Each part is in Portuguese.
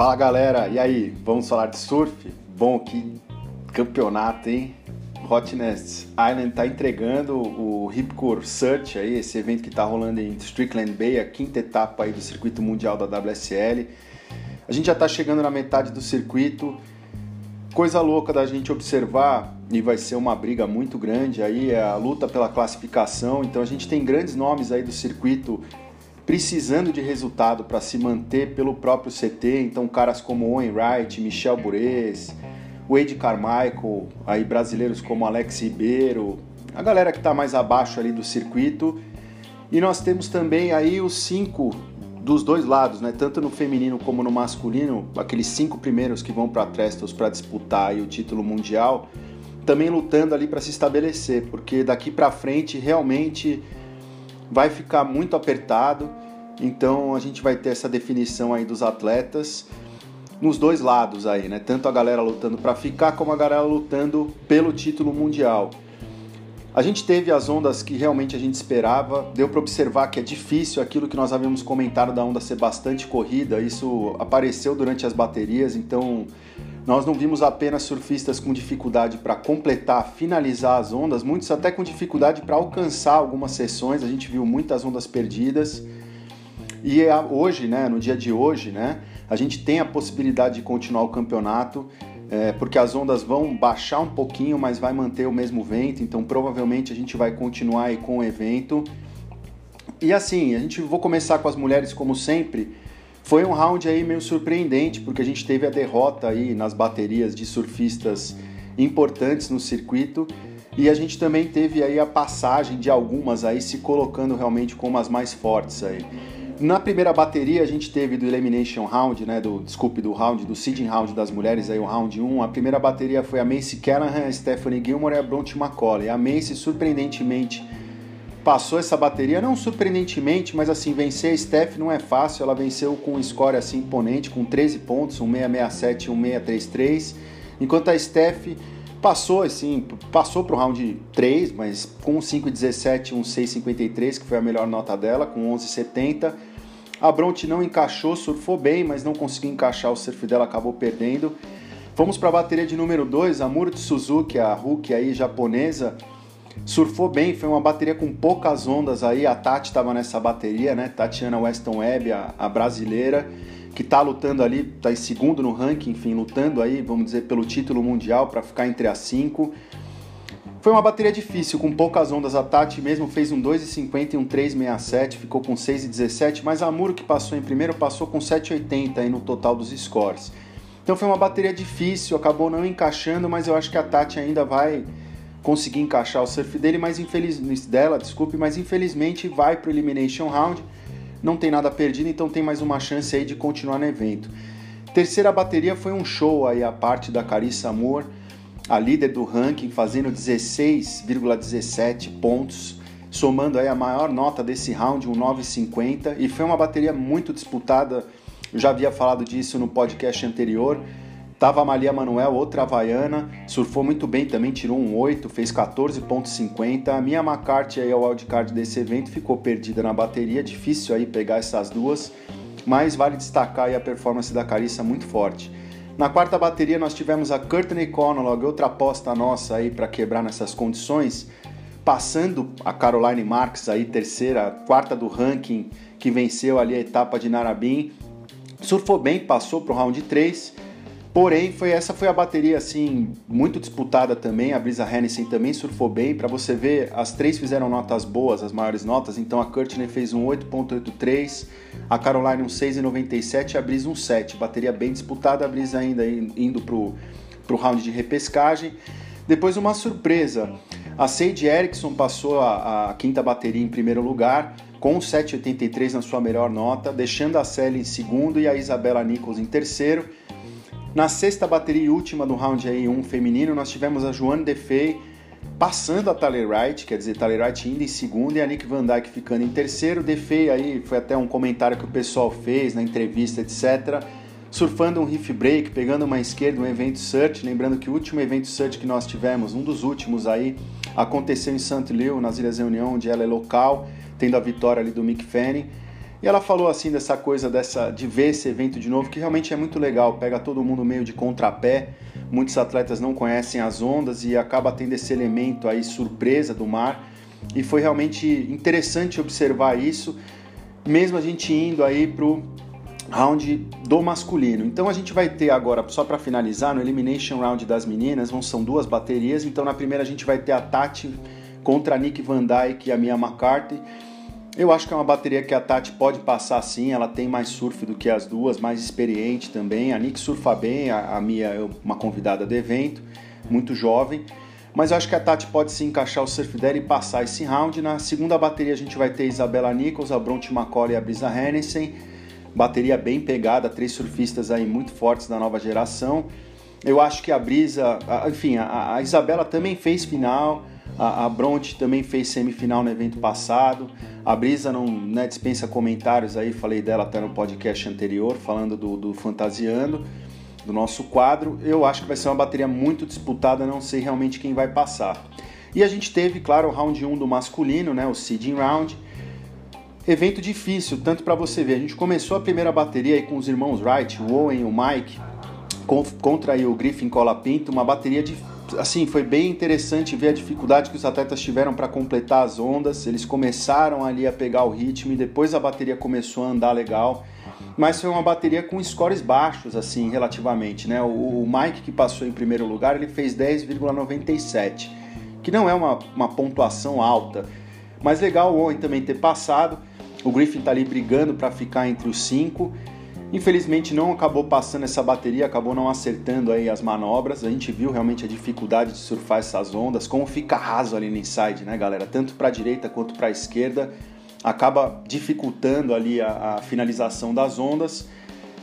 Fala galera, e aí? Vamos falar de surf? Bom, que campeonato, hein? Hotness Island tá entregando o Ripcore Search aí, esse evento que tá rolando em Strickland Bay, a quinta etapa aí do circuito mundial da WSL. A gente já tá chegando na metade do circuito. Coisa louca da gente observar e vai ser uma briga muito grande aí é a luta pela classificação. Então a gente tem grandes nomes aí do circuito precisando de resultado para se manter pelo próprio CT. Então caras como Owen Wright, Michel Bures, Wade Carmichael, aí brasileiros como Alex Ribeiro, a galera que está mais abaixo ali do circuito. E nós temos também aí os cinco dos dois lados, né? Tanto no feminino como no masculino, aqueles cinco primeiros que vão para Trestles para disputar o título mundial, também lutando ali para se estabelecer, porque daqui para frente realmente vai ficar muito apertado. Então a gente vai ter essa definição aí dos atletas nos dois lados aí, né? Tanto a galera lutando para ficar como a galera lutando pelo título mundial. A gente teve as ondas que realmente a gente esperava, deu para observar que é difícil aquilo que nós havíamos comentado da onda ser bastante corrida, isso apareceu durante as baterias, então nós não vimos apenas surfistas com dificuldade para completar, finalizar as ondas, muitos até com dificuldade para alcançar algumas sessões, a gente viu muitas ondas perdidas. E é hoje, né, no dia de hoje, né, a gente tem a possibilidade de continuar o campeonato, é, porque as ondas vão baixar um pouquinho, mas vai manter o mesmo vento, então provavelmente a gente vai continuar aí com o evento. E assim, a gente vou começar com as mulheres como sempre. Foi um round aí meio surpreendente, porque a gente teve a derrota aí nas baterias de surfistas importantes no circuito. E a gente também teve aí a passagem de algumas aí se colocando realmente como as mais fortes aí. Na primeira bateria a gente teve do Elimination Round, né, do, desculpe, do round, do Seeding Round das mulheres, aí o round 1. A primeira bateria foi a Macy Callahan, a Stephanie Gilmore e a Bronte McCauley. A Macy, surpreendentemente, passou essa bateria, não surpreendentemente, mas assim, vencer a Steph não é fácil. Ela venceu com um score assim imponente, com 13 pontos, um 667 e um 633. Enquanto a Steph passou assim, passou para o round 3, mas com um 5,17 e um 6,53, que foi a melhor nota dela, com 11,70 a Bronte não encaixou, surfou bem, mas não conseguiu encaixar o surf dela, acabou perdendo. Vamos para a bateria de número 2, a Muro Suzuki, a Hulk aí japonesa, surfou bem, foi uma bateria com poucas ondas aí, a Tati estava nessa bateria, né? Tatiana Weston Webb, a, a brasileira, que está lutando ali, está em segundo no ranking, enfim, lutando aí, vamos dizer, pelo título mundial para ficar entre as cinco. Foi uma bateria difícil, com poucas ondas. A Tati mesmo fez um 2,50 e um 3,67, ficou com 6,17, mas a Muro que passou em primeiro passou com 7,80 aí no total dos scores. Então foi uma bateria difícil, acabou não encaixando, mas eu acho que a Tati ainda vai conseguir encaixar o surf dele, mas infelizmente dela, desculpe, mas infelizmente vai para o elimination round. Não tem nada perdido, então tem mais uma chance aí de continuar no evento. Terceira bateria foi um show aí a parte da Carissa Moore a líder do ranking, fazendo 16,17 pontos, somando aí a maior nota desse round, um 9,50, e foi uma bateria muito disputada. Eu já havia falado disso no podcast anterior. Tava a Malia Manuel, outra havaiana, surfou muito bem também, tirou um 8, fez 14.50. A minha McCarthy aí, o wildcard desse evento, ficou perdida na bateria, difícil aí pegar essas duas, mas vale destacar aí a performance da Carissa muito forte. Na quarta bateria nós tivemos a Courtney Conlog, outra aposta nossa aí para quebrar nessas condições, passando a Caroline Marks aí terceira, quarta do ranking, que venceu ali a etapa de Narabim. Surfou bem, passou para o round 3 Porém, foi essa foi a bateria assim muito disputada também. A Brisa Hennessy também surfou bem. Para você ver, as três fizeram notas boas, as maiores notas. Então a Courtney fez um 8.83, a Caroline um 6.97 e a Brisa um 7. Bateria bem disputada, a Brisa ainda indo pro pro round de repescagem. Depois uma surpresa, a Sage Erickson passou a, a quinta bateria em primeiro lugar com 7.83 na sua melhor nota, deixando a Sally em segundo e a Isabela Nichols em terceiro. Na sexta bateria e última do round aí, um feminino, nós tivemos a Joanne Defey passando a Tyler Wright, quer dizer, Tyler Wright indo em segundo e a Nick Van Dyke ficando em terceiro. Defey aí foi até um comentário que o pessoal fez na entrevista, etc. Surfando um riff break, pegando uma esquerda, um evento search. Lembrando que o último evento search que nós tivemos, um dos últimos aí, aconteceu em St. Leo, nas Ilhas Reunião, onde ela é local, tendo a vitória ali do Mick Fanning. E ela falou assim dessa coisa dessa de ver esse evento de novo, que realmente é muito legal, pega todo mundo meio de contrapé. Muitos atletas não conhecem as ondas e acaba tendo esse elemento aí surpresa do mar. E foi realmente interessante observar isso, mesmo a gente indo aí pro round do masculino. Então a gente vai ter agora, só para finalizar, no Elimination Round das meninas, vão são duas baterias. Então na primeira a gente vai ter a Tati contra a Nick Van Dyke e a Mia McCarthy. Eu acho que é uma bateria que a Tati pode passar sim, ela tem mais surf do que as duas, mais experiente também. A Nick surfa bem, a, a Mia é uma convidada do evento, muito jovem. Mas eu acho que a Tati pode se encaixar o surf dela e passar esse round. Na segunda bateria a gente vai ter Isabela Nichols, a Bronte McCauley e a Brisa Hennessy. Bateria bem pegada, três surfistas aí muito fortes da nova geração. Eu acho que a Brisa, enfim, a, a Isabela também fez final. A, a Bronte também fez semifinal no evento passado. A Brisa não né, dispensa comentários aí, falei dela até no podcast anterior, falando do, do Fantasiando, do nosso quadro. Eu acho que vai ser uma bateria muito disputada, não sei realmente quem vai passar. E a gente teve, claro, o round 1 do masculino, né, o seeding round. Evento difícil, tanto para você ver. A gente começou a primeira bateria aí com os irmãos Wright, o Owen e o Mike, contra aí o Griffin Colapinto, uma bateria de assim, foi bem interessante ver a dificuldade que os atletas tiveram para completar as ondas. Eles começaram ali a pegar o ritmo e depois a bateria começou a andar legal. Mas foi uma bateria com scores baixos, assim, relativamente, né? O, Mike, que passou em primeiro lugar, ele fez 10,97, que não é uma, uma pontuação alta. Mas legal o Owen também ter passado. O Griffin tá ali brigando para ficar entre os cinco. Infelizmente não acabou passando essa bateria, acabou não acertando aí as manobras. A gente viu realmente a dificuldade de surfar essas ondas, como fica raso ali no inside, né, galera? Tanto para a direita quanto para a esquerda, acaba dificultando ali a, a, finalização das ondas.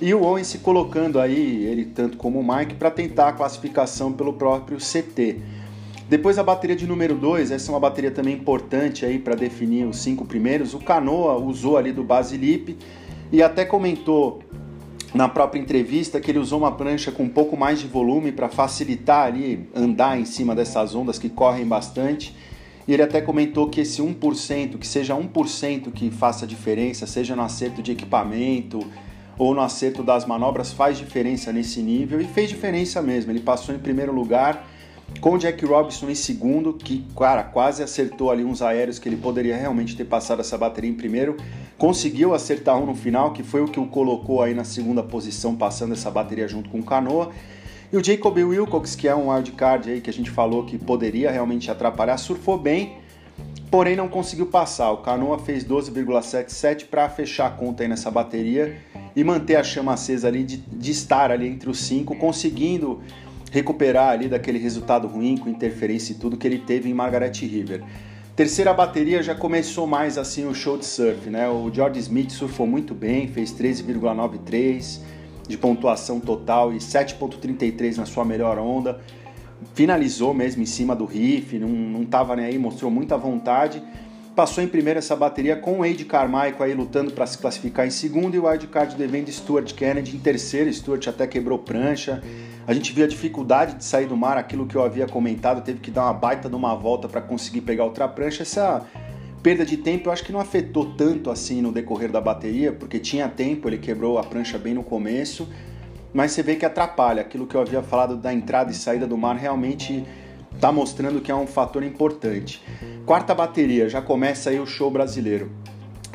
E o Owen se colocando aí, ele tanto como o Mike, para tentar a classificação pelo próprio CT. Depois a bateria de número 2, essa é uma bateria também importante aí para definir os cinco primeiros. O Canoa usou ali do Basilip e até comentou na própria entrevista que ele usou uma prancha com um pouco mais de volume para facilitar ali andar em cima dessas ondas que correm bastante. E ele até comentou que esse 1%, que seja 1% que faça diferença, seja no acerto de equipamento ou no acerto das manobras, faz diferença nesse nível e fez diferença mesmo. Ele passou em primeiro lugar com o Jack Robinson em segundo, que, cara, quase acertou ali uns aéreos que ele poderia realmente ter passado essa bateria em primeiro. Conseguiu acertar um no final, que foi o que o colocou aí na segunda posição, passando essa bateria junto com o Canoa. E o Jacob Wilcox, que é um wildcard aí que a gente falou que poderia realmente atrapalhar, surfou bem, porém não conseguiu passar. O Canoa fez 12,77 para fechar a conta aí nessa bateria e manter a chama acesa ali de, de estar ali entre os cinco, conseguindo recuperar ali daquele resultado ruim com interferência e tudo que ele teve em Margaret River. Terceira bateria já começou mais assim o show de surf, né? O George Smith surfou muito bem, fez 13,93 de pontuação total e 7,33 na sua melhor onda. Finalizou mesmo em cima do riff, não, não tava nem aí, mostrou muita vontade. Passou em primeiro essa bateria com o Wade Carmichael aí lutando para se classificar em segundo e o wildcard devendo Stuart Kennedy em terceiro. Stuart até quebrou prancha. A gente viu a dificuldade de sair do mar, aquilo que eu havia comentado, teve que dar uma baita de uma volta para conseguir pegar outra prancha. Essa perda de tempo eu acho que não afetou tanto assim no decorrer da bateria, porque tinha tempo, ele quebrou a prancha bem no começo, mas você vê que atrapalha. Aquilo que eu havia falado da entrada e saída do mar realmente está mostrando que é um fator importante. Quarta bateria, já começa aí o show brasileiro.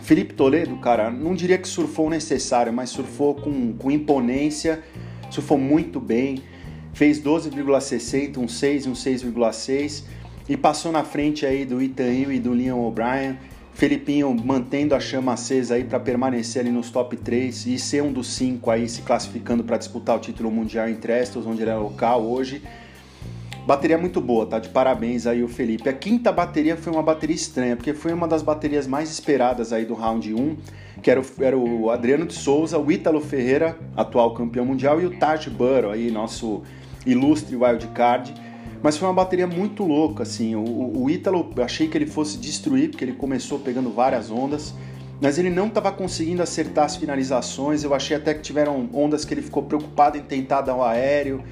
Felipe Toledo, cara, não diria que surfou necessário, mas surfou com, com imponência surfou muito bem, fez 12,60, um 6 e um 6,6 e passou na frente aí do Ethan Hill e do Leon O'Brien. Felipinho mantendo a chama acesa aí para permanecer ali nos top 3 e ser um dos cinco aí se classificando para disputar o título mundial em Trestles, onde ele é local hoje. Bateria muito boa, tá? De parabéns aí o Felipe. A quinta bateria foi uma bateria estranha, porque foi uma das baterias mais esperadas aí do round 1 que era o, era o Adriano de Souza, o Ítalo Ferreira, atual campeão mundial, e o Taj Burrow, aí, nosso ilustre wildcard. Mas foi uma bateria muito louca, assim. O, o Ítalo, achei que ele fosse destruir, porque ele começou pegando várias ondas, mas ele não estava conseguindo acertar as finalizações. Eu achei até que tiveram ondas que ele ficou preocupado em tentar dar um aéreo.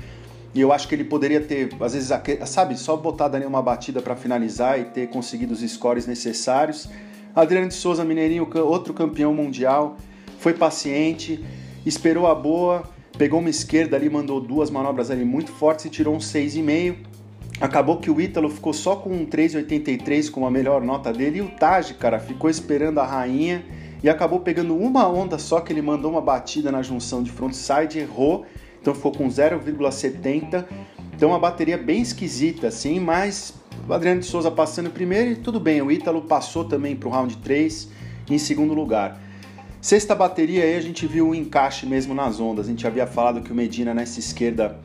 E eu acho que ele poderia ter, às vezes, sabe, só botado ali uma batida para finalizar e ter conseguido os scores necessários Adriano de Souza Mineirinho, outro campeão mundial, foi paciente, esperou a boa, pegou uma esquerda ali, mandou duas manobras ali muito fortes e tirou um 6,5. Acabou que o Ítalo ficou só com um 3,83 como a melhor nota dele e o Taj, cara, ficou esperando a rainha e acabou pegando uma onda só que ele mandou uma batida na junção de frontside, errou, então ficou com 0,70. Então uma bateria bem esquisita assim, mas o Adriano de Souza passando primeiro e tudo bem, o Ítalo passou também para o round 3 em segundo lugar. Sexta bateria aí a gente viu o encaixe mesmo nas ondas. A gente havia falado que o Medina nessa esquerda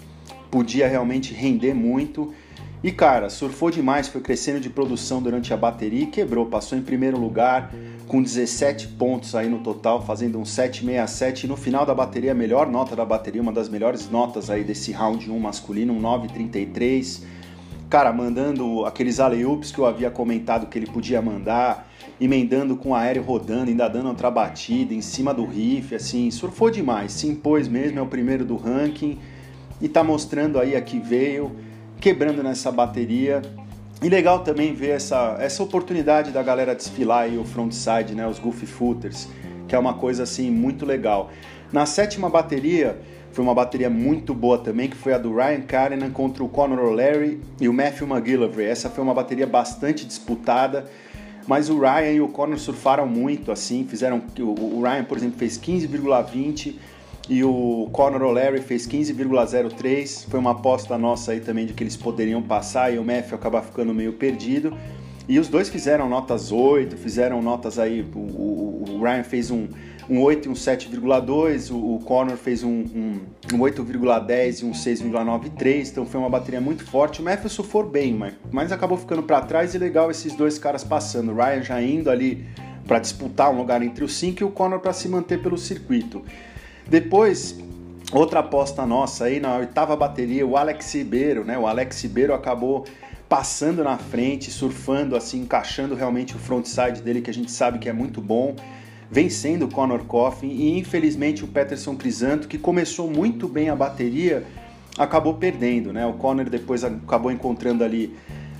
podia realmente render muito. E cara, surfou demais, foi crescendo de produção durante a bateria e quebrou, passou em primeiro lugar com 17 pontos aí no total, fazendo um 7,67 e no final da bateria, a melhor nota da bateria, uma das melhores notas aí desse round 1 masculino, um 9,33. Cara, mandando aqueles alley-oops que eu havia comentado que ele podia mandar, emendando com o aéreo rodando, ainda dando outra batida em cima do riff, assim, surfou demais, se impôs mesmo, é o primeiro do ranking e tá mostrando aí a que veio, quebrando nessa bateria. E legal também ver essa, essa oportunidade da galera desfilar aí o frontside, né, os goofy footers, que é uma coisa assim muito legal. Na sétima bateria, foi uma bateria muito boa também, que foi a do Ryan Callanan contra o Conor O'Leary e o Matthew McGillivray. Essa foi uma bateria bastante disputada mas o Ryan e o Conor surfaram muito, assim, fizeram. O Ryan, por exemplo, fez 15,20 e o Conor O'Leary fez 15,03. Foi uma aposta nossa aí também de que eles poderiam passar e o Matthew acabar ficando meio perdido. E os dois fizeram notas 8, fizeram notas aí. O, o, o Ryan fez um um 8 e um 7,2, o, o Connor fez um, um, um 8,10 e um 6,93, então foi uma bateria muito forte. O Matthews for bem, mas, mas acabou ficando para trás e legal esses dois caras passando. O Ryan já indo ali para disputar um lugar entre os cinco e o Connor para se manter pelo circuito. Depois, outra aposta nossa aí na oitava bateria, o Alex Ribeiro, né? O Alex Ribeiro acabou passando na frente, surfando assim, encaixando realmente o frontside dele que a gente sabe que é muito bom vencendo o Conor Coffin e infelizmente o Peterson Crisanto, que começou muito bem a bateria, acabou perdendo, né? O Conor depois acabou encontrando ali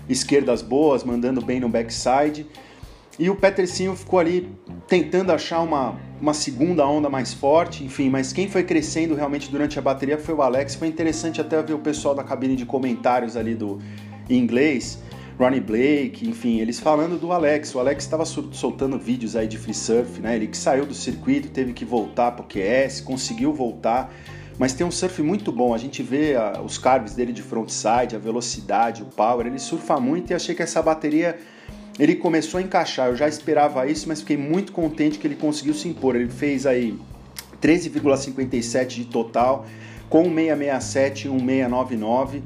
esquerdas boas, mandando bem no backside. E o Peterson ficou ali tentando achar uma, uma segunda onda mais forte, enfim, mas quem foi crescendo realmente durante a bateria foi o Alex. Foi interessante até ver o pessoal da cabine de comentários ali do em inglês Ronnie Blake, enfim, eles falando do Alex. O Alex estava soltando vídeos aí de free surf, né? Ele que saiu do circuito, teve que voltar para o QS, conseguiu voltar, mas tem um surf muito bom. A gente vê a, os carves dele de frontside, a velocidade, o power, ele surfa muito e achei que essa bateria ele começou a encaixar. Eu já esperava isso, mas fiquei muito contente que ele conseguiu se impor. Ele fez aí 13,57 de total, com um 667 e um 699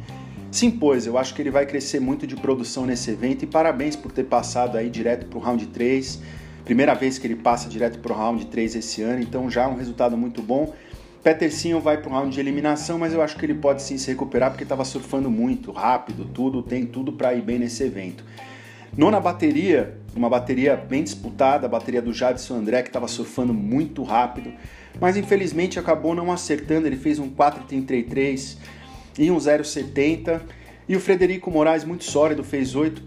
se impôs. Eu acho que ele vai crescer muito de produção nesse evento e parabéns por ter passado aí direto para o round 3. Primeira vez que ele passa direto para o round 3 esse ano, então já é um resultado muito bom. Petercinho vai para o round de eliminação, mas eu acho que ele pode sim se recuperar porque estava surfando muito, rápido, tudo, tem tudo para ir bem nesse evento. Nona bateria, uma bateria bem disputada, a bateria do Jadson André, que estava surfando muito rápido, mas infelizmente acabou não acertando, ele fez um 4,33 e um 0,70. E o Frederico Moraes, muito sólido, fez 8.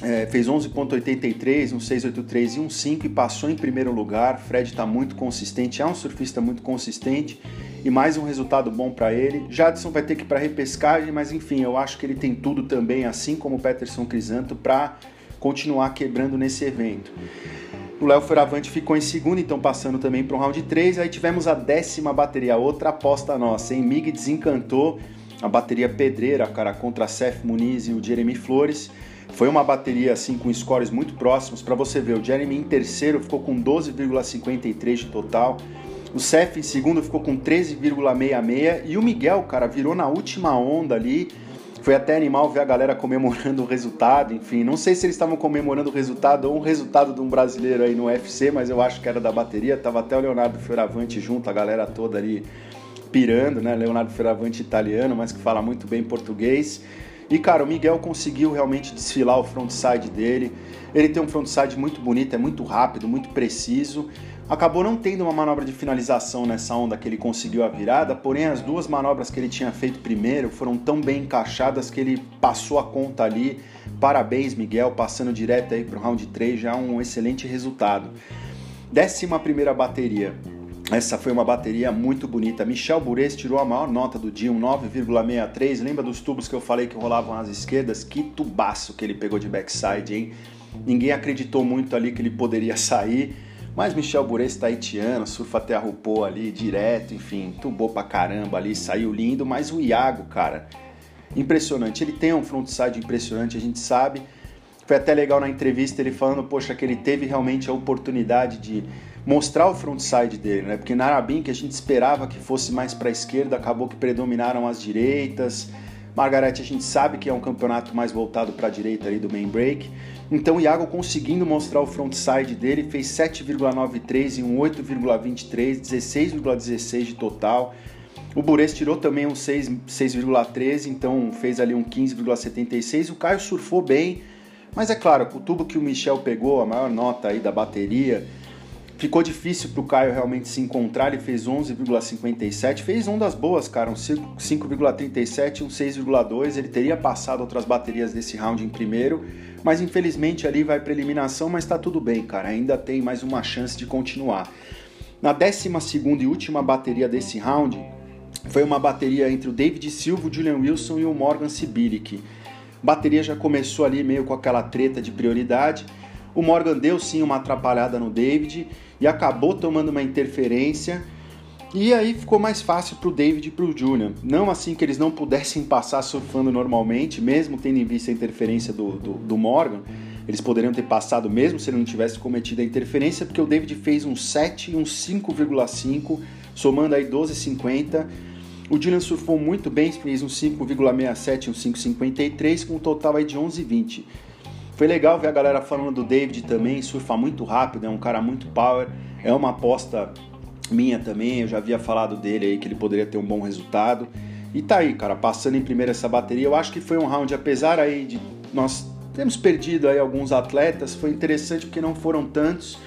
É, fez 11.83, um 683 e um 5 e passou em primeiro lugar. Fred está muito consistente, é um surfista muito consistente e mais um resultado bom para ele. Jadson vai ter que ir para repescagem, mas enfim, eu acho que ele tem tudo também, assim como o Peterson Crisanto, para continuar quebrando nesse evento. O Léo Fioravante ficou em segundo, então passando também para o round 3. Aí tivemos a décima bateria, outra aposta nossa, hein? Mig desencantou a bateria pedreira, cara, contra Seth Muniz e o Jeremy Flores. Foi uma bateria assim com scores muito próximos para você ver. O Jeremy em terceiro ficou com 12,53 de total. O Seth em segundo ficou com 13,66 e o Miguel, cara, virou na última onda ali foi até animal ver a galera comemorando o resultado, enfim. Não sei se eles estavam comemorando o resultado ou um resultado de um brasileiro aí no UFC, mas eu acho que era da bateria. Tava até o Leonardo Fioravante junto, a galera toda ali pirando, né? Leonardo Fioravante italiano, mas que fala muito bem português. E cara, o Miguel conseguiu realmente desfilar o frontside dele. Ele tem um frontside muito bonito, é muito rápido, muito preciso. Acabou não tendo uma manobra de finalização nessa onda que ele conseguiu a virada, porém as duas manobras que ele tinha feito primeiro foram tão bem encaixadas que ele passou a conta ali. Parabéns, Miguel, passando direto aí para o round 3, já um excelente resultado. Décima primeira bateria. Essa foi uma bateria muito bonita. Michel Bures tirou a maior nota do dia, um 9,63. Lembra dos tubos que eu falei que rolavam às esquerdas? Que tubaço que ele pegou de backside, hein? Ninguém acreditou muito ali que ele poderia sair. Mas Michel Bures taitiano, surfa até a Rupô ali direto, enfim, tubou pra caramba ali, saiu lindo. Mas o Iago, cara, impressionante. Ele tem um frontside impressionante, a gente sabe. Foi até legal na entrevista ele falando, poxa, que ele teve realmente a oportunidade de mostrar o frontside dele, né? Porque na Arabim, que a gente esperava que fosse mais para esquerda, acabou que predominaram as direitas. Margarete, a gente sabe que é um campeonato mais voltado para a direita ali do main break. Então o Iago conseguindo mostrar o frontside dele, fez 7,93 e um 8,23, 16,16 de total. O Bures tirou também um 6,13, então fez ali um 15,76. O Caio surfou bem, mas é claro, o tubo que o Michel pegou, a maior nota aí da bateria, Ficou difícil para o Caio realmente se encontrar, ele fez 11,57, fez ondas boas, cara, um 5,37 um 6,2, ele teria passado outras baterias desse round em primeiro, mas infelizmente ali vai para eliminação, mas está tudo bem, cara, ainda tem mais uma chance de continuar. Na 12 e última bateria desse round, foi uma bateria entre o David Silva, o Julian Wilson e o Morgan Sibilic. Bateria já começou ali meio com aquela treta de prioridade, o Morgan deu sim uma atrapalhada no David e acabou tomando uma interferência. E aí ficou mais fácil para o David e para o Julian. Não assim que eles não pudessem passar surfando normalmente, mesmo tendo em vista a interferência do, do, do Morgan. Eles poderiam ter passado mesmo se ele não tivesse cometido a interferência, porque o David fez um 7 e um 5,5, somando aí 12,50. O Julian surfou muito bem, fez um 5,67 e um 5,53, com um total aí de 11,20. Foi legal ver a galera falando do David também, surfa muito rápido, é um cara muito power, é uma aposta minha também, eu já havia falado dele aí que ele poderia ter um bom resultado. E tá aí, cara, passando em primeiro essa bateria, eu acho que foi um round, apesar aí de nós termos perdido aí alguns atletas, foi interessante porque não foram tantos.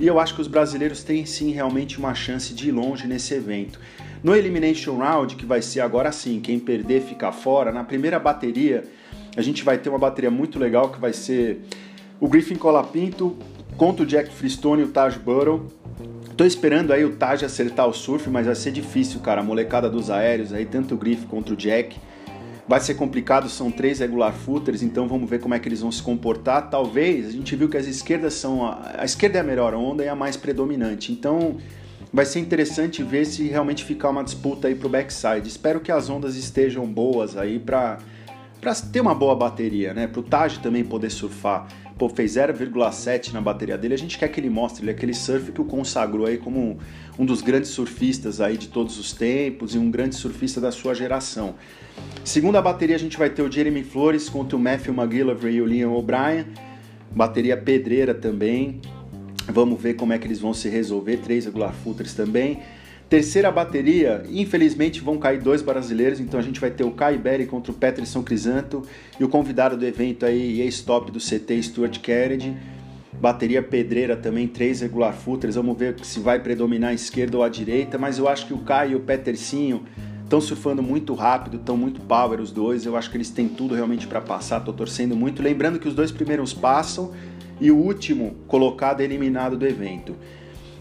E eu acho que os brasileiros têm sim realmente uma chance de ir longe nesse evento. No Elimination Round, que vai ser agora sim, quem perder fica fora, na primeira bateria a gente vai ter uma bateria muito legal que vai ser o Griffin Colapinto contra o Jack Freestone e o Taj Burrow. Tô esperando aí o Taj acertar o surf, mas vai ser difícil, cara. A molecada dos aéreos aí, tanto o Griff contra o Jack. Vai ser complicado, são três regular footers, então vamos ver como é que eles vão se comportar. Talvez, a gente viu que as esquerdas são. A, a esquerda é a melhor onda e a mais predominante. Então vai ser interessante ver se realmente ficar uma disputa aí pro backside. Espero que as ondas estejam boas aí para para ter uma boa bateria, né? Para o Taj também poder surfar. Pô, fez 0,7 na bateria dele. A gente quer que ele mostre ele é aquele surf que o consagrou aí como um, dos grandes surfistas aí de todos os tempos e um grande surfista da sua geração. Segunda bateria a gente vai ter o Jeremy Flores contra o Matthew McGillivray e o Liam O'Brien. Bateria pedreira também. Vamos ver como é que eles vão se resolver. Três regular footers também. Terceira bateria, infelizmente vão cair dois brasileiros, então a gente vai ter o Kai Berry contra o Peterson Crisanto e o convidado do evento aí, ex-top do CT, Stuart Kennedy. Bateria pedreira também, três regular footers, vamos ver se vai predominar a esquerda ou a direita, mas eu acho que o Kai e o Petercinho estão surfando muito rápido, estão muito power os dois, eu acho que eles têm tudo realmente para passar, estou torcendo muito. Lembrando que os dois primeiros passam e o último colocado é eliminado do evento.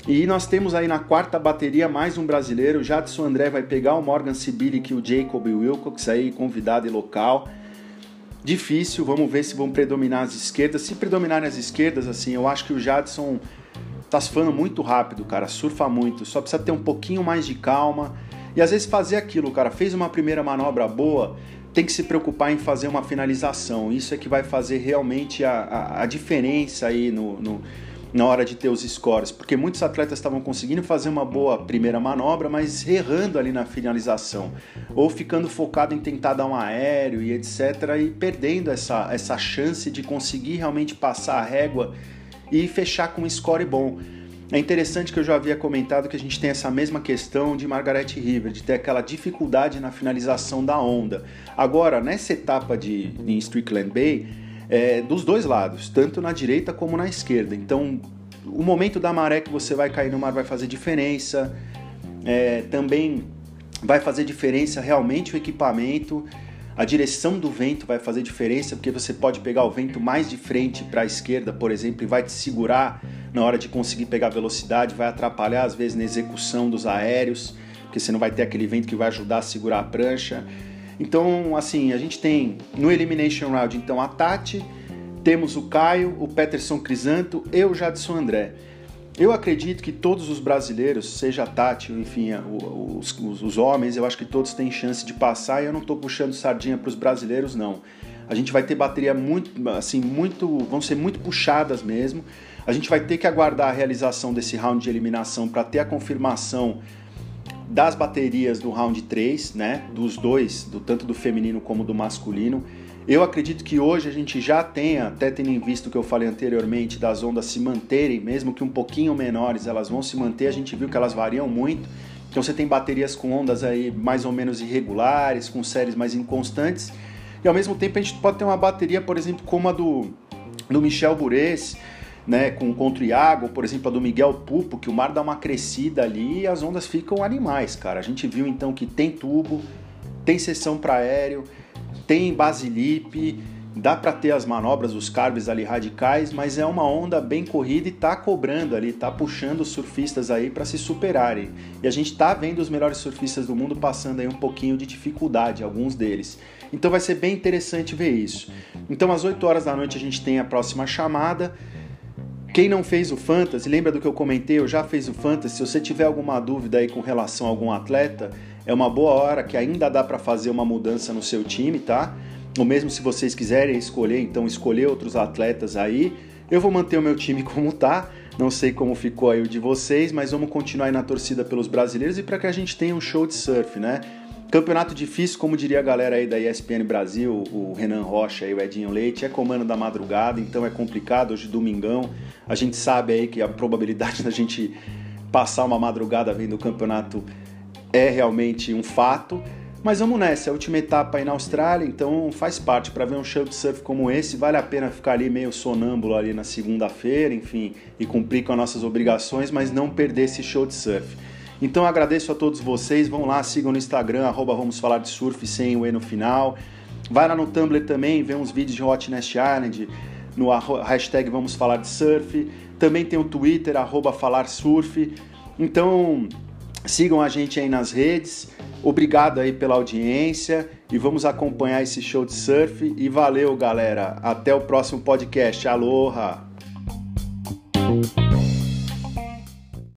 E nós temos aí na quarta bateria mais um brasileiro. Jadson André vai pegar o Morgan Sibilic e o Jacob Wilcox aí, convidado e local. Difícil, vamos ver se vão predominar as esquerdas. Se predominarem as esquerdas, assim, eu acho que o Jadson tá surfando muito rápido, cara, surfa muito. Só precisa ter um pouquinho mais de calma. E às vezes fazer aquilo, cara, fez uma primeira manobra boa, tem que se preocupar em fazer uma finalização. Isso é que vai fazer realmente a, a, a diferença aí no, no na hora de ter os scores, porque muitos atletas estavam conseguindo fazer uma boa primeira manobra, mas errando ali na finalização, ou ficando focado em tentar dar um aéreo e etc, e perdendo essa, essa chance de conseguir realmente passar a régua e fechar com um score bom. É interessante que eu já havia comentado que a gente tem essa mesma questão de Margaret River, de ter aquela dificuldade na finalização da onda. Agora, nessa etapa de em Strickland Bay, é, dos dois lados, tanto na direita como na esquerda. Então, o momento da maré que você vai cair no mar vai fazer diferença. É, também vai fazer diferença realmente o equipamento. A direção do vento vai fazer diferença, porque você pode pegar o vento mais de frente para a esquerda, por exemplo, e vai te segurar na hora de conseguir pegar velocidade, vai atrapalhar às vezes na execução dos aéreos, porque você não vai ter aquele vento que vai ajudar a segurar a prancha. Então, assim, a gente tem no Elimination Round, então, a Tati, temos o Caio, o Peterson Crisanto e o Jadson André. Eu acredito que todos os brasileiros, seja a Tati, enfim, os, os, os, homens, eu acho que todos têm chance de passar e eu não estou puxando sardinha para os brasileiros, não. A gente vai ter bateria muito, assim, muito, vão ser muito puxadas mesmo. A gente vai ter que aguardar a realização desse round de eliminação para ter a confirmação das baterias do round 3, né? Dos dois, do tanto do feminino como do masculino. Eu acredito que hoje a gente já tenha, até tendo em vista o que eu falei anteriormente, das ondas se manterem, mesmo que um pouquinho menores, elas vão se manter. A gente viu que elas variam muito. Então você tem baterias com ondas aí mais ou menos irregulares, com séries mais inconstantes. E ao mesmo tempo a gente pode ter uma bateria, por exemplo, como a do, do Michel Bures, né, com contra o Iago, por exemplo, a do Miguel Pupo, que o mar dá uma crescida ali e as ondas ficam animais, cara. A gente viu então que tem tubo, tem seção para aéreo, tem basilipe, dá para ter as manobras, os carves ali radicais, mas é uma onda bem corrida e tá cobrando ali, tá puxando os surfistas aí para se superarem. E a gente tá vendo os melhores surfistas do mundo passando aí um pouquinho de dificuldade, alguns deles. Então vai ser bem interessante ver isso. Então às 8 horas da noite a gente tem a próxima chamada. Quem não fez o Fantasy, lembra do que eu comentei? Eu já fiz o Fantasy. Se você tiver alguma dúvida aí com relação a algum atleta, é uma boa hora que ainda dá para fazer uma mudança no seu time, tá? Ou mesmo se vocês quiserem escolher, então escolher outros atletas aí. Eu vou manter o meu time como tá. Não sei como ficou aí o de vocês, mas vamos continuar aí na torcida pelos brasileiros e para que a gente tenha um show de surf, né? Campeonato difícil, como diria a galera aí da ESPN Brasil, o Renan Rocha e o Edinho Leite, é comando da madrugada, então é complicado. Hoje, domingão, a gente sabe aí que a probabilidade da gente passar uma madrugada vendo o campeonato é realmente um fato. Mas vamos nessa, é a última etapa aí na Austrália, então faz parte. Para ver um show de surf como esse, vale a pena ficar ali meio sonâmbulo ali na segunda-feira, enfim, e cumprir com as nossas obrigações, mas não perder esse show de surf. Então agradeço a todos vocês, vão lá, sigam no Instagram, arroba vamos falar de surf sem o E no final. Vai lá no Tumblr também, vê uns vídeos de Hot Nest Island, no hashtag vamos falar de surf. Também tem o Twitter, arroba falar surf. Então sigam a gente aí nas redes. Obrigado aí pela audiência e vamos acompanhar esse show de surf. E valeu, galera. Até o próximo podcast. Aloha!